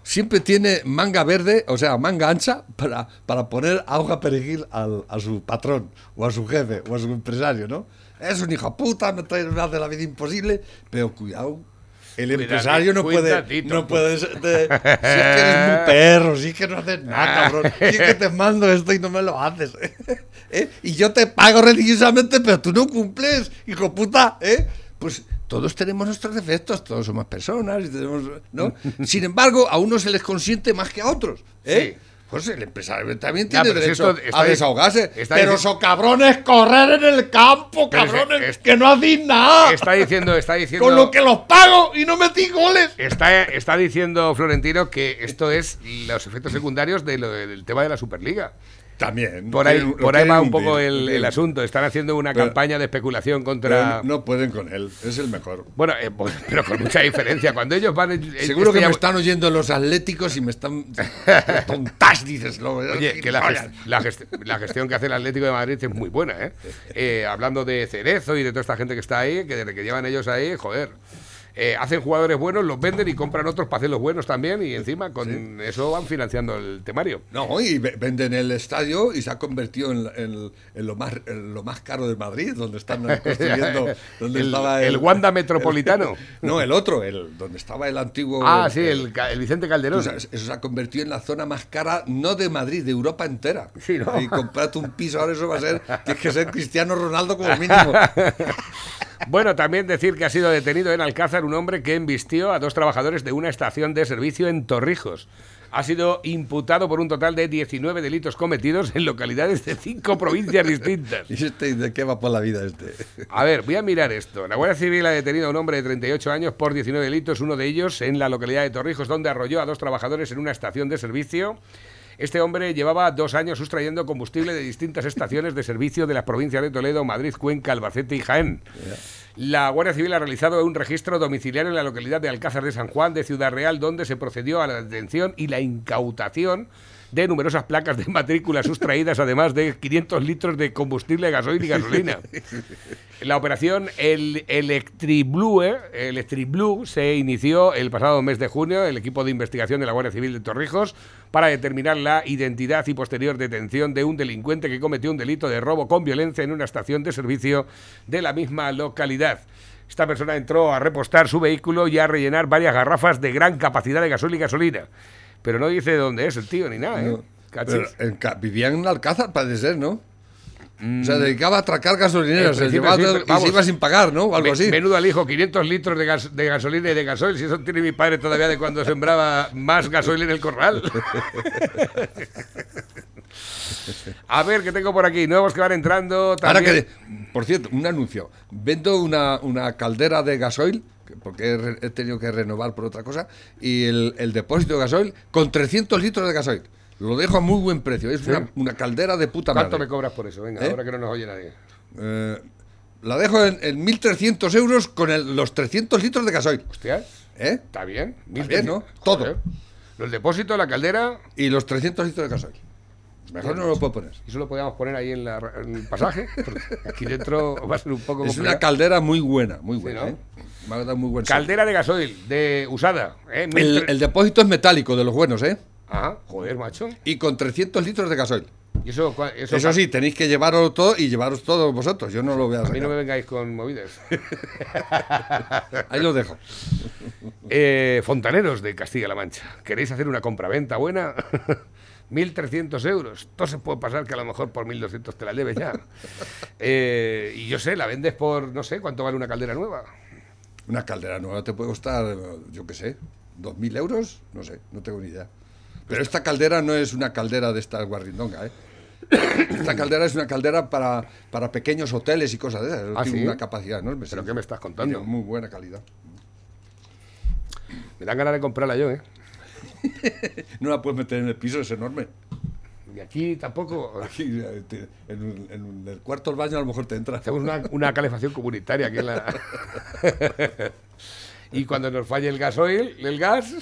siempre tiene manga verde, o sea, manga ancha, para, para poner hoja perejil al, a su patrón, o a su jefe, o a su empresario, ¿no? Es un hijo puta, me, trae, me hace la vida imposible, pero cuidado. El empresario no puede, cuidadito. no puede si es que eres muy perro, si es que no haces nada, cabrón, si es que te mando esto y no me lo haces. ¿eh? Y yo te pago religiosamente, pero tú no cumples, hijo puta, ¿eh? Pues todos tenemos nuestros defectos, todos somos personas, y tenemos, ¿no? Sin embargo, a unos se les consiente más que a otros, ¿eh? Sí. Pues el empresario también Ya, tiene si derecho esto está a desahogarse. está pero son cabrones correr en el campo, Pero es cabrones, es- que no hacéis nada. Está diciendo, está diciendo. Con lo que los pago y no metí goles. Está, está diciendo Florentino que esto es los efectos secundarios de lo- del tema de la Superliga. También. Por ahí, por ahí va un poco el, el asunto. Están haciendo una Pero- campaña de especulación contra. no pueden con él, es el mejor. Bueno, eh, pues, pero con mucha diferencia. Cuando ellos van. en- Seguro este que ya- me están oyendo los atléticos y me están. tontas, dices. Lo, Oye, que la, gest- la gest- la gestión que hace el Atlético de Madrid es muy buena, ¿eh? Eh, hablando de Cerezo y de toda esta gente que está ahí, que desde que llevan ellos ahí, joder. Eh, hacen jugadores buenos, los venden y compran otros para hacer los buenos también y encima con eso van financiando el temario. No, y ve- venden el estadio y se ha convertido en, en- en lo, más, en lo más caro de Madrid, donde están construyendo. Donde El- estaba el Wanda Metropolitano. no, el otro, el donde estaba el antiguo. Ah, sí, el, el Vicente Calderón. O sea, eso se ha convertido en la zona más cara, no de Madrid, de Europa entera. Sí, ¿no? Y comprarte un piso ahora, eso va a ser. Tienes que ser Cristiano Ronaldo como mínimo. Bueno, también decir que ha sido detenido en Alcázar un hombre que embistió a dos trabajadores de una estación de servicio en Torrijos. Ha sido imputado por un total de 19 delitos cometidos en localidades de cinco provincias distintas. ¿Y este de qué va por la vida este? A ver, voy a mirar esto. La Guardia Civil ha detenido a un hombre de 38 años por 19 delitos, uno de ellos en la localidad de Torrijos, donde arrolló a dos trabajadores en una estación de servicio. Este hombre llevaba dos años sustrayendo combustible de distintas estaciones de servicio de las provincias de Toledo, Madrid, Cuenca, Albacete y Jaén. La Guardia Civil ha realizado un registro domiciliario en la localidad de Alcázar de San Juan de Ciudad Real, donde se procedió a la detención y la incautación de numerosas placas de matrícula sustraídas, además de 500 litros de combustible, gasoil y gasolina. La operación El Electriblue, Electriblue se inició el pasado mes de junio. El equipo de investigación de la Guardia Civil de Torrijos para determinar la identidad y posterior detención de un delincuente que cometió un delito de robo con violencia en una estación de servicio de la misma localidad. Esta persona entró a repostar su vehículo y a rellenar varias garrafas de gran capacidad de gasoil y gasolina. Pero no dice dónde es el tío ni nada, ¿eh? No. Pero en vivía en Alcázar, parece ser, ¿no? O sea, dedicaba a atracar gasolineras, Mm. Se llevaba sí, pero y vamos. se iba sin pagar, ¿no? O algo Me- así. Menudo alijo, 500 litros de, gas- de gasolina y de gasoil. Si eso tiene mi padre todavía de cuando sembraba más gasoil en el corral. A ver, ¿qué tengo por aquí? Nuevos que van entrando. Ahora También... que, por cierto, un anuncio. Vendo una, una caldera de gasoil, que- porque he, tenido que renovar por otra cosa, y el, el depósito de gasoil con 300 litros de gasoil. Lo dejo a muy buen precio. Es una, una caldera de puta ¿Cuánto madre. me cobras por eso? Venga, ¿Eh? ahora que no nos oye nadie. Eh, la dejo en, en 1.300 euros con el- los 300 litros de gasoil. Hostia, ¿Eh? está bien. Está bien, ¿no? 1300. Todo. Joder. El depósito, la caldera, Y los 300 litros de gasoil. Mejor no lo puedo poner. y eso lo podíamos poner ahí en, la- en el pasaje. Porque aquí dentro va a ser un poco Es una caldera muy buena, muy buena. ¿no? ¿eh? Muy buen. Caldera de gasoil, de usada. ¿eh? El, depósito es metálico, de los buenos, ¿eh? Ajá, joder, macho. Y con 300 litros de gasoil. Y eso, cua- eso, Eso sí, tenéis que llevaros todo y llevaros todo vosotros. Yo no lo voy a A mí no me vengáis con movidas. Ahí lo dejo. Eh, fontaneros de Castilla-La Mancha. ¿Queréis hacer una compraventa buena? 1.300 euros. Todo se puede pasar que a lo mejor por 1.200 te la debes ya. Eh, y yo sé, la vendes por, no sé, ¿cuánto vale una caldera nueva? Una caldera nueva te puede costar, yo qué sé, ¿2.000 euros? No sé, no tengo ni idea. Pero esta caldera no es una caldera de esta guarrindonga, ¿eh? Esta caldera es una caldera para, para pequeños hoteles y cosas de esas. ¿Ah, Tiene sí? una capacidad enorme. ¿Pero sí. qué me estás contando? Tiene muy buena calidad. Me dan ganas de comprarla yo, ¿eh? No la puedes meter en el piso, es enorme. Y aquí tampoco. Aquí, eh, te- en, en el cuarto del baño a lo mejor te entra. Hacemos una, una calefacción comunitaria aquí en la. y cuando nos falle el gasoil, el gas.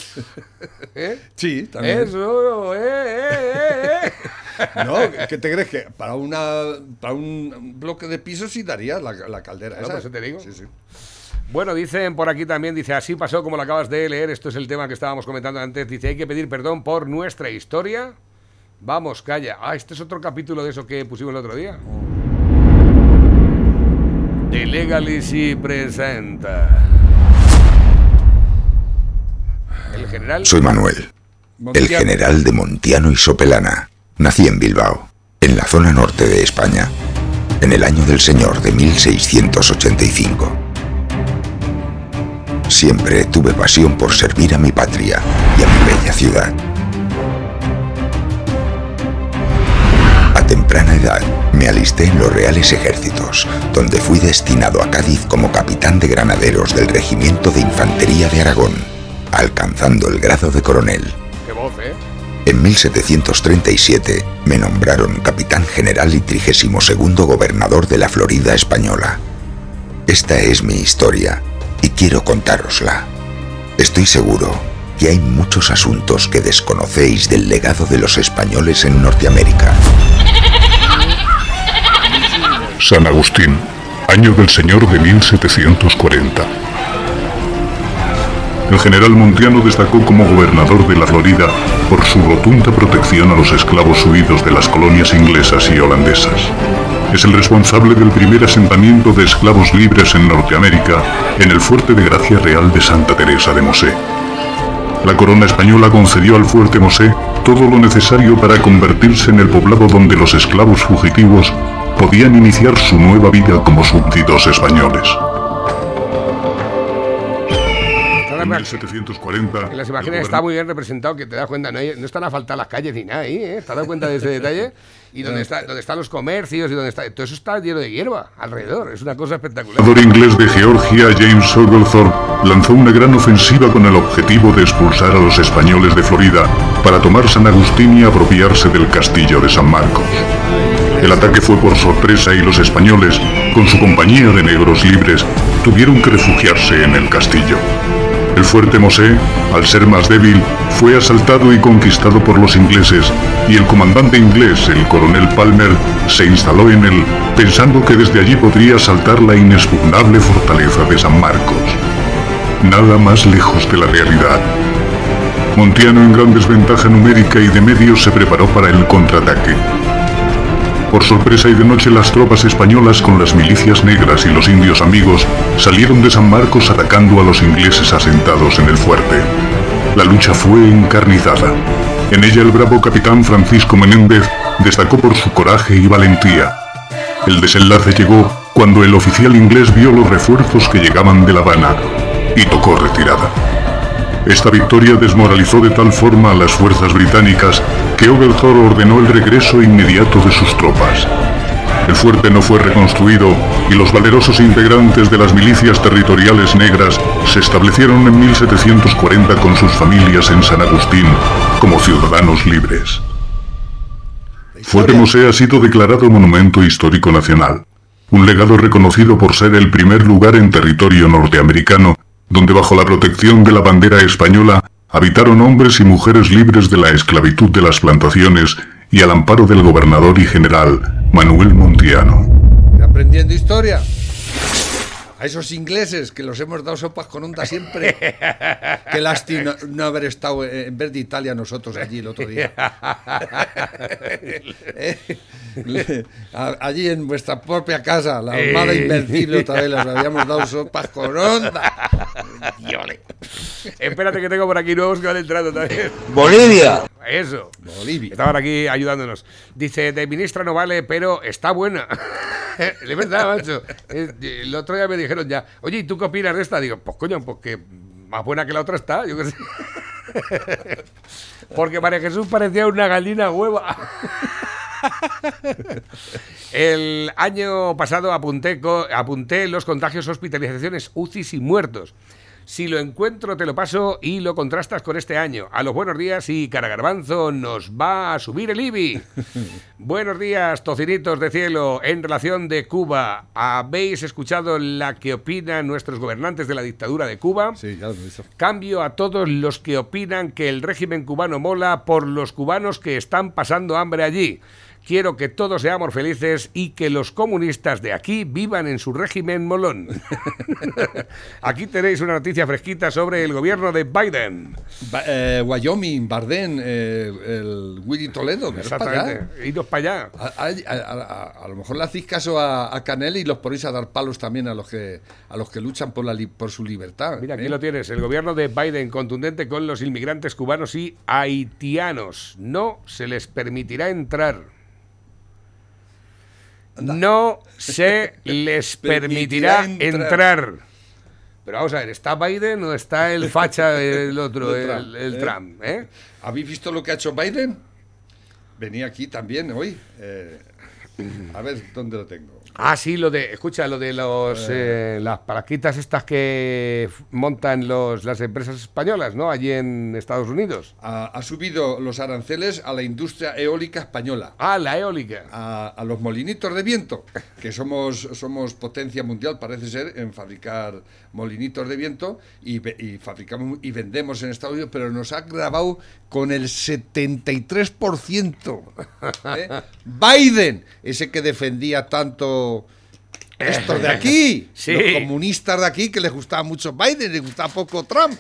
¿eh? Sí, también. Eso, eh, eh, eh, eh. No, ¿qué te crees que para una para un bloque de piso sí daría la, la caldera? Esa? eso te digo. Sí, sí. Bueno, dicen por aquí también, dice, así pasó como lo acabas de leer, esto es el tema que estábamos comentando antes, dice, hay que pedir perdón por nuestra historia. Vamos, calla. Ah, este es otro capítulo de eso que pusimos el otro día. The Legacy presenta. El general. Soy Manuel, el general de Montiano y Sopelana. Nací en Bilbao, en la zona norte de España, en el año del Señor de 1685. Siempre tuve pasión por servir a mi patria y a mi bella ciudad. Temprana edad me alisté en los Reales Ejércitos, donde fui destinado a Cádiz como capitán de granaderos del Regimiento de Infantería de Aragón, alcanzando el grado de coronel. Qué voz, ¿eh? En 1737 me nombraron capitán general y 32 gobernador de la Florida española. Esta es mi historia y quiero contárosla. Estoy seguro que hay muchos asuntos que desconocéis del legado de los españoles en Norteamérica. San Agustín, año del Señor de 1740. El general Montiano destacó como gobernador de la Florida por su rotunda protección a los esclavos huidos de las colonias inglesas y holandesas. Es el responsable del primer asentamiento de esclavos libres en Norteamérica en el fuerte de Gracia Real de Santa Teresa de Mosé. La corona española concedió al fuerte Mosé todo lo necesario para convertirse en el poblado donde los esclavos fugitivos podían iniciar su nueva vida como súbditos españoles. En 1740, En las el imágenes está muy bien representado, que te das cuenta, no, hay- no están a faltar las calles ni nada ahí, ¿eh? ¿Te has dado cuenta de ese detalle? Y donde, está, donde están los comercios y donde está... Todo eso está lleno de hierba alrededor, es una cosa espectacular. gobernador inglés de Georgia, James Oglethorpe, lanzó una gran ofensiva con el objetivo de expulsar a los españoles de Florida para tomar San Agustín y apropiarse del castillo de San Marcos. El ataque fue por sorpresa y los españoles, con su compañía de negros libres, tuvieron que refugiarse en el castillo. El fuerte Mosé, al ser más débil, fue asaltado y conquistado por los ingleses, y el comandante inglés, el coronel Palmer, se instaló en él, pensando que desde allí podría asaltar la inexpugnable fortaleza de San Marcos. Nada más lejos de la realidad. Montiano, en gran desventaja numérica y de medios, se preparó para el contraataque. Por sorpresa y de noche las tropas españolas con las milicias negras y los indios amigos salieron de San Marcos atacando a los ingleses asentados en el fuerte. La lucha fue encarnizada. En ella el bravo capitán Francisco Menéndez destacó por su coraje y valentía. El desenlace llegó cuando el oficial inglés vio los refuerzos que llegaban de La Habana y tocó retirada. Esta victoria desmoralizó de tal forma a las fuerzas británicas que Oglethorpe ordenó el regreso inmediato de sus tropas. El fuerte no fue reconstruido y los valerosos integrantes de las milicias territoriales negras se establecieron en 1740 con sus familias en San Agustín como ciudadanos libres. Fuerte Mosé ha sido declarado Monumento Histórico Nacional, un legado reconocido por ser el primer lugar en territorio norteamericano donde bajo la protección de la bandera española habitaron hombres y mujeres libres de la esclavitud de las plantaciones y al amparo del gobernador y general Manuel Montiano. Aprendiendo historia. A esos ingleses que los hemos dado sopas con onda siempre. Qué lástima no haber estado en vez de Italia nosotros allí el otro día. Eh, allí en vuestra propia casa, la armada invencible otra vez, les habíamos dado sopas con onda. Espérate que tengo por aquí nuevos que van entrando también. Bolivia. Eso. Bolivia. Estaban aquí ayudándonos. Dice, de ministra no vale, pero está buena. de verdad, macho. El otro día me dijeron ya, oye, ¿y tú qué opinas de esta? Digo, pues coño, pues que más buena que la otra está, yo qué sé. Porque María Jesús parecía una gallina hueva. El año pasado apunté, apunté los contagios, hospitalizaciones, UCIs y muertos. Si lo encuentro, te lo paso y lo contrastas con este año. A los buenos días y Caragarbanzo nos va a subir el IBI. buenos días, tocinitos de cielo. En relación de Cuba, ¿habéis escuchado la que opinan nuestros gobernantes de la dictadura de Cuba? Sí, ya lo he visto. Cambio a todos los que opinan que el régimen cubano mola por los cubanos que están pasando hambre allí. Quiero que todos seamos felices y que los comunistas de aquí vivan en su régimen molón. aquí tenéis una noticia fresquita sobre el gobierno de Biden. Ba- eh, Wyoming, Bardén, eh, el Willy Toledo. es para. Exactamente. Idos para allá. A, a- a- a- a lo mejor le hacéis caso a, a Canel y los ponéis a dar palos también a los que a los que luchan por la li- por su libertad. Mira, aquí ¿eh? lo tienes. El gobierno de Biden contundente con los inmigrantes cubanos y haitianos. No se les permitirá entrar. No se les permitirá entrar. Pero vamos a ver, ¿está Biden o está el facha el otro, El el ¿eh? Trump? ¿eh? ¿Habéis visto lo que ha hecho Biden? Venía aquí también hoy. eh, a ver dónde lo tengo. Ah, sí, lo de, escucha, lo de los eh, las palaquitas estas que montan los, las empresas españolas, ¿no? Allí en Estados Unidos. Ha, ha subido los aranceles a la industria eólica española. Ah, la eólica. A, a los molinitos de viento, que somos, somos potencia mundial, parece ser, en fabricar molinitos de viento y, fabricamos y vendemos en Estados Unidos, pero nos ha grabado con el 73%. ¿eh? Biden, ese que defendía tanto estos de aquí, Sí. los comunistas de aquí, que les gustaba mucho Biden, les gustaba poco Trump.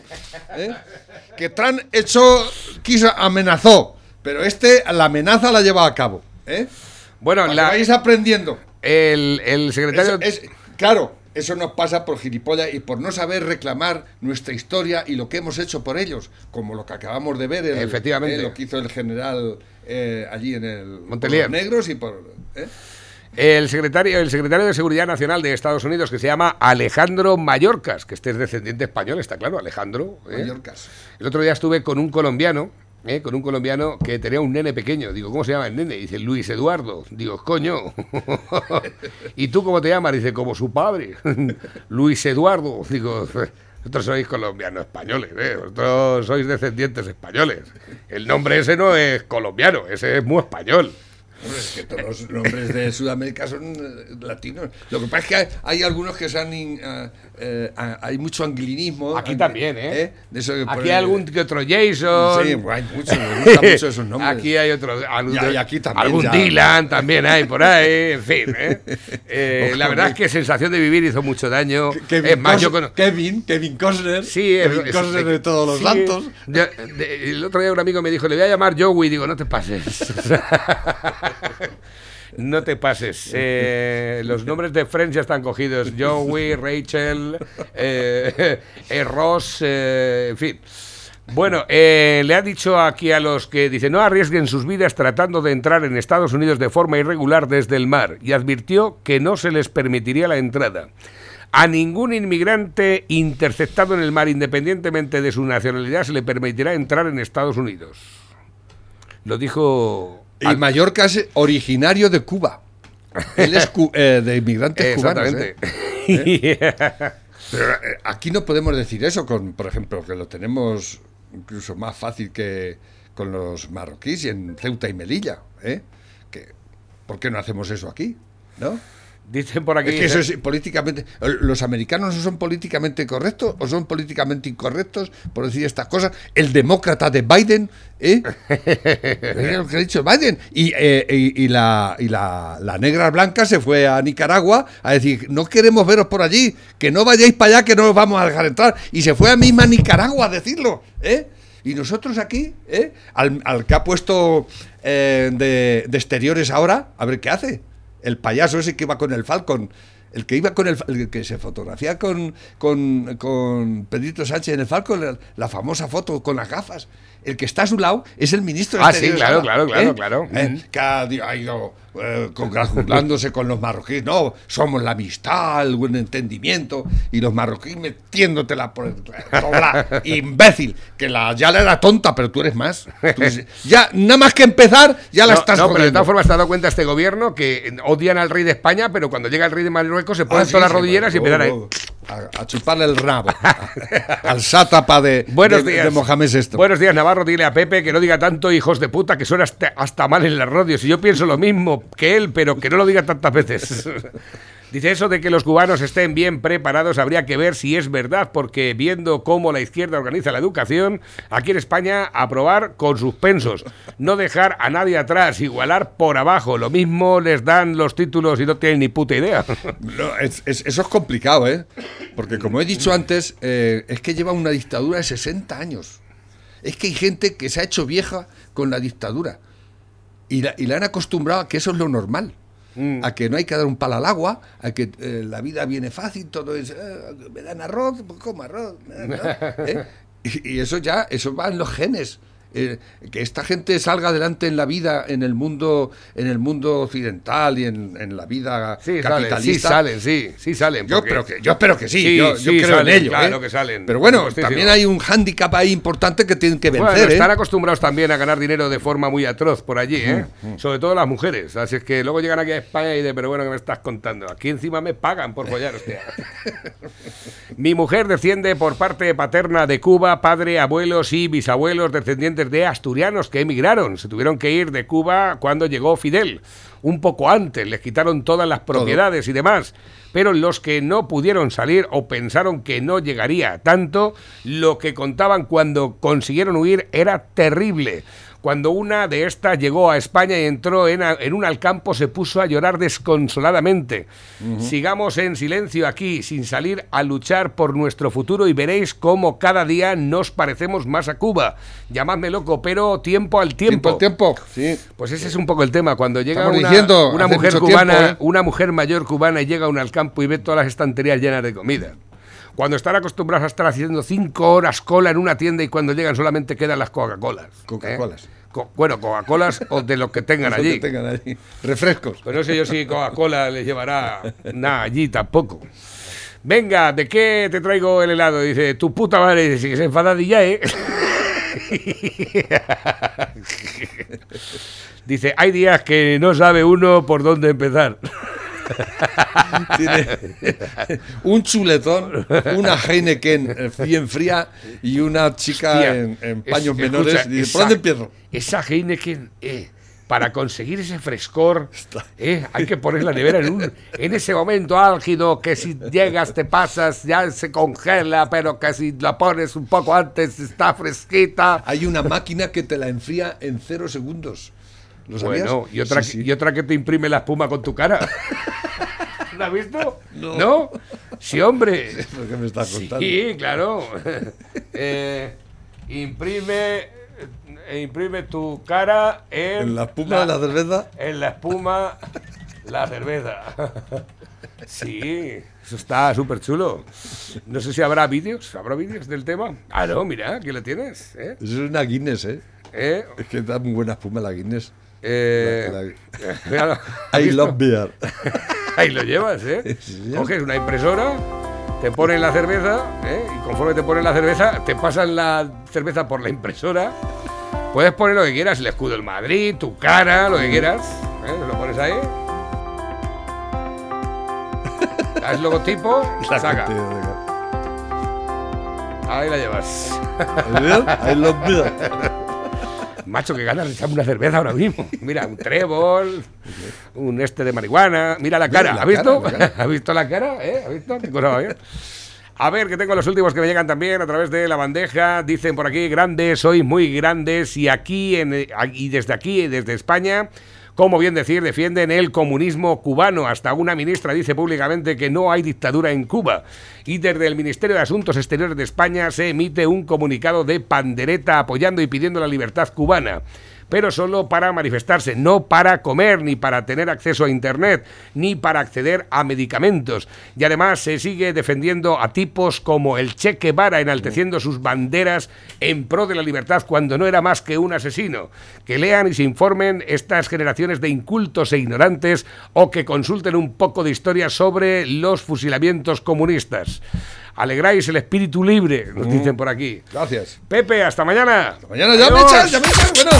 ¿eh? Que Trump echó, quiso, amenazó, pero este la amenaza la lleva a cabo. ¿eh? Bueno, Para que la- vayáis aprendiendo. el, el secretario... Es- es- claro, eso nos pasa por gilipollas y por no saber reclamar nuestra historia y lo que hemos hecho por ellos, como lo que acabamos de ver, el- Efectivamente. eh, lo que hizo el general eh, allí en el por Montelier. los negros y por ¿eh? El secretario, el secretario de Seguridad Nacional de Estados Unidos, que se llama Alejandro Mallorcas, que este es descendiente español, está claro, Alejandro. Mallorcas. El otro día estuve con un colombiano, ¿eh? con un colombiano que tenía un nene pequeño. Digo, ¿cómo se llama el nene? Dice, Luis Eduardo. Digo, coño. ¿Y tú cómo te llamas? Dice, como su padre. Luis Eduardo. Digo, Vosotros sois colombianos españoles, ¿eh? Vosotros sois descendientes españoles. El nombre ese no es colombiano, ese es muy español. Hombre, es que todos los nombres de Sudamérica son eh, latinos. Lo que pasa es que hay, hay algunos que se han. in- eh, eh, a- hay mucho anglinismo. Aquí Angli- también, ¿eh? De eso que Aquí hay algún que otro Jason. Sí, pues hay muchos, me gustan mucho esos nombres. Aquí hay otro. algún- Y- y aquí también Algún ya. Dylan también hay por ahí, en fin. ¿eh? Eh, la verdad es que Sensación de Vivir hizo mucho daño. Kevin, es más, yo cono- Kevin, Kevin Costner. Sí, Kevin es- Costner de todos los sí. santos. Yo- de- el otro día un amigo me dijo, le voy a llamar Joey. Digo, no te pases. no te pases. Eh, los nombres de Friends ya están cogidos. Joey, Rachel, eh, eh, Ross, en fin. Bueno, le ha dicho aquí a los que dice no arriesguen sus vidas tratando de entrar en Estados Unidos de forma irregular desde el mar y advirtió que no se les permitiría la entrada. A ningún inmigrante interceptado en el mar, independientemente de su nacionalidad, se le permitirá entrar en Estados Unidos. Lo dijo... Y al- Mallorca es originario de Cuba. Él es cu- eh, de inmigrantes cubanos. ¿eh? Pero eh, aquí no podemos decir eso, con, por ejemplo, que lo tenemos incluso más fácil que con los marroquíes y en Ceuta y Melilla. ¿eh? Que, ¿Por qué no hacemos eso aquí? ¿No? Dicen por aquí... Es que eso es políticamente. ¿Los americanos no son políticamente correctos o son políticamente incorrectos por decir estas cosas? El demócrata de Biden, ¿eh? Mira lo que ha dicho Biden. Y, eh, y- y la, y la, la negra blanca se fue a Nicaragua a decir: No queremos veros por allí, que no vayáis para allá, que no os vamos a dejar entrar. Y se fue a misma Nicaragua a decirlo, ¿eh? Y nosotros aquí, ¿eh? Al, al que ha puesto eh, de, de exteriores ahora, a ver qué hace. El payaso ese que iba con el Falcon. El que iba con el, el que se fotografía con, con, con Pedrito Sánchez en el Falcon, la, la famosa foto con las gafas. El que está a su lado es el ministro de Ah, sí, claro, claro, claro, ¿eh? claro. Eh, que ha, ha ido eh, congratulándose con los marroquíes. No, somos la amistad, el buen entendimiento. Y los marroquíes metiéndotela por el. Tobla, imbécil. Que la Yala era tonta, pero tú eres más. Tú- ya, nada más que empezar, ya la no, estás no, pero de jodiendo. todas formas te has dado cuenta este gobierno que odian al rey de España, pero cuando llega el rey de Marruecos se Ah, ponen sí, todas las rodilleras y empiezan a... a, a chuparle el rabo al sátapa de, Buenos de, días. de Mohamed VI. Buenos días, Navarro. Dile a Pepe que no diga tanto hijos de puta, que suena hasta, hasta mal en las radios. Y yo pienso lo mismo que él, pero que no lo diga tantas veces. Dice eso de que los cubanos estén bien preparados, habría que ver si es verdad, porque viendo cómo la izquierda organiza la educación, aquí en España aprobar con suspensos, no dejar a nadie atrás, igualar por abajo, lo mismo les dan los títulos y no tienen ni puta idea. No, es- es- eso es complicado, ¿eh? Porque como he dicho antes, eh, es que lleva una dictadura de 60 años. Es que hay gente que se ha hecho vieja con la dictadura. Y la, y la han acostumbrado a que eso es lo normal. A que no hay que dar un palo al agua, a que eh, la vida viene fácil, todo es. eh, me dan arroz, pues como arroz. me dan arroz", ¿eh? Y, y eso ya, eso va en los genes. Eh, que esta gente salga adelante en la vida, en el mundo, en el mundo occidental y en, en la vida Sí, salen, capitalista. sí salen, sí, sí salen. Yo espero que, yo espero que sí, Sí, yo, yo creo salen, en ello. claro ¿eh? que salen. Pero bueno, también hay un hándicap ahí importante que tienen que vencer. Bueno, ¿eh? están acostumbrados también a ganar dinero de forma muy atroz por allí, ¿eh? Sobre todo las mujeres. Así es que luego llegan aquí a España y dicen, pero bueno, ¿qué me estás contando? Aquí encima me pagan por follar, hostia. Mi mujer desciende por parte paterna de Cuba, padre, abuelos y bisabuelos descendientes de asturianos que emigraron. Se tuvieron que ir de Cuba cuando llegó Fidel. Un poco antes, les quitaron todas las propiedades y demás. Pero los que no pudieron salir o pensaron que no llegaría tanto, lo que contaban cuando consiguieron huir era terrible. Cuando una de estas llegó a España y entró en, a- en un alcampo, se puso a llorar desconsoladamente. Sigamos en silencio aquí, sin salir a luchar por nuestro futuro y veréis cómo cada día nos parecemos más a Cuba. Llamadme loco, pero tiempo al tiempo, tiempo. al tiempo. Sí. Pues ese es un poco el tema. Cuando llega Estamos una, diciendo una hace mujer cubana, tiempo, ¿eh? una mujer mayor cubana y llega a un alcampo y ve todas las estanterías llenas de comida. Cuando están acostumbrados a estar haciendo cinco horas cola en una tienda y cuando llegan solamente quedan las Coca-Colas. ¿eh? Co- bueno, Coca-Colas o de lo que tengan Eso que allí. tengan allí. Refrescos. Pues no sé yo si Coca-Cola les llevará nada allí tampoco. Venga, ¿de qué te traigo el helado? Dice, tu puta madre, dice que se enfadadilla, ¿eh? Dice, hay días que no sabe uno por dónde empezar. Tiene un chuletón, una Heineken bien fría y una chica Hostia, en, en es- paños escucha, menores. Y, esa- ¿Por dónde empiezo? Esa Heineken, eh, para conseguir ese frescor, eh, hay que poner la nevera en, un, en ese momento álgido que si llegas, te pasas, ya se congela, pero que si la pones un poco antes está fresquita. Hay una máquina que te la enfría en cero segundos. ¿Lo sabías? Bueno, y otra, Sí, sí. y otra que te imprime la espuma con tu cara. ¿La has visto? No. Sí, hombre. ¿Lo que me estás contando? Sí, claro. Eh, imprime, eh, imprime tu cara en, En la espuma de la cerveza. En la espuma, la cerveza. Sí, eso está súper chulo. No sé si habrá vídeos, ¿habrá vídeos del tema? Ah, no, mira, aquí lo tienes. ¿eh? Eso es una Guinness, ¿eh? ¿Eh? Es que da muy buena espuma la Guinness. Eh, La- ¿has I love beer. Ahí lo llevas, ¿eh? Coges una impresora, te ponen la cerveza, ¿eh? Y conforme te ponen la cerveza, te pasan la cerveza por la impresora. Puedes poner lo que quieras, el escudo del Madrid, tu cara, lo que quieras. ¿eh? Lo pones ahí. Das logotipo, La saca. Ahí la llevas. I love beer. Macho, que ganas de echarme una cerveza ahora mismo. Mira, un trébol, un este de marihuana. Mira la cara, ¿has visto? ¿Has visto la cara? ¿Eh? ¿Has visto? Qué cosa bien. A ver, que tengo los últimos que me llegan también a través de la bandeja. Dicen por aquí, grandes, sois muy grandes. Y aquí, en, y desde aquí, desde España, como bien decir, defienden el comunismo cubano. Hasta una ministra dice públicamente que no hay dictadura en Cuba. Y desde el Ministerio de Asuntos Exteriores de España se emite un comunicado de pandereta apoyando y pidiendo la libertad cubana pero solo para manifestarse, no para comer, ni para tener acceso a Internet, ni para acceder a medicamentos. Y además se sigue defendiendo a tipos como el Che Guevara, enalteciendo sus banderas en pro de la libertad cuando no era más que un asesino. Que lean y se informen estas generaciones de incultos e ignorantes o que consulten un poco de historia sobre los fusilamientos comunistas. Alegráis el espíritu libre, nos dicen por aquí. Gracias. Pepe, hasta mañana. Mañana ya me Adiós. echas, ya me echas. Bueno.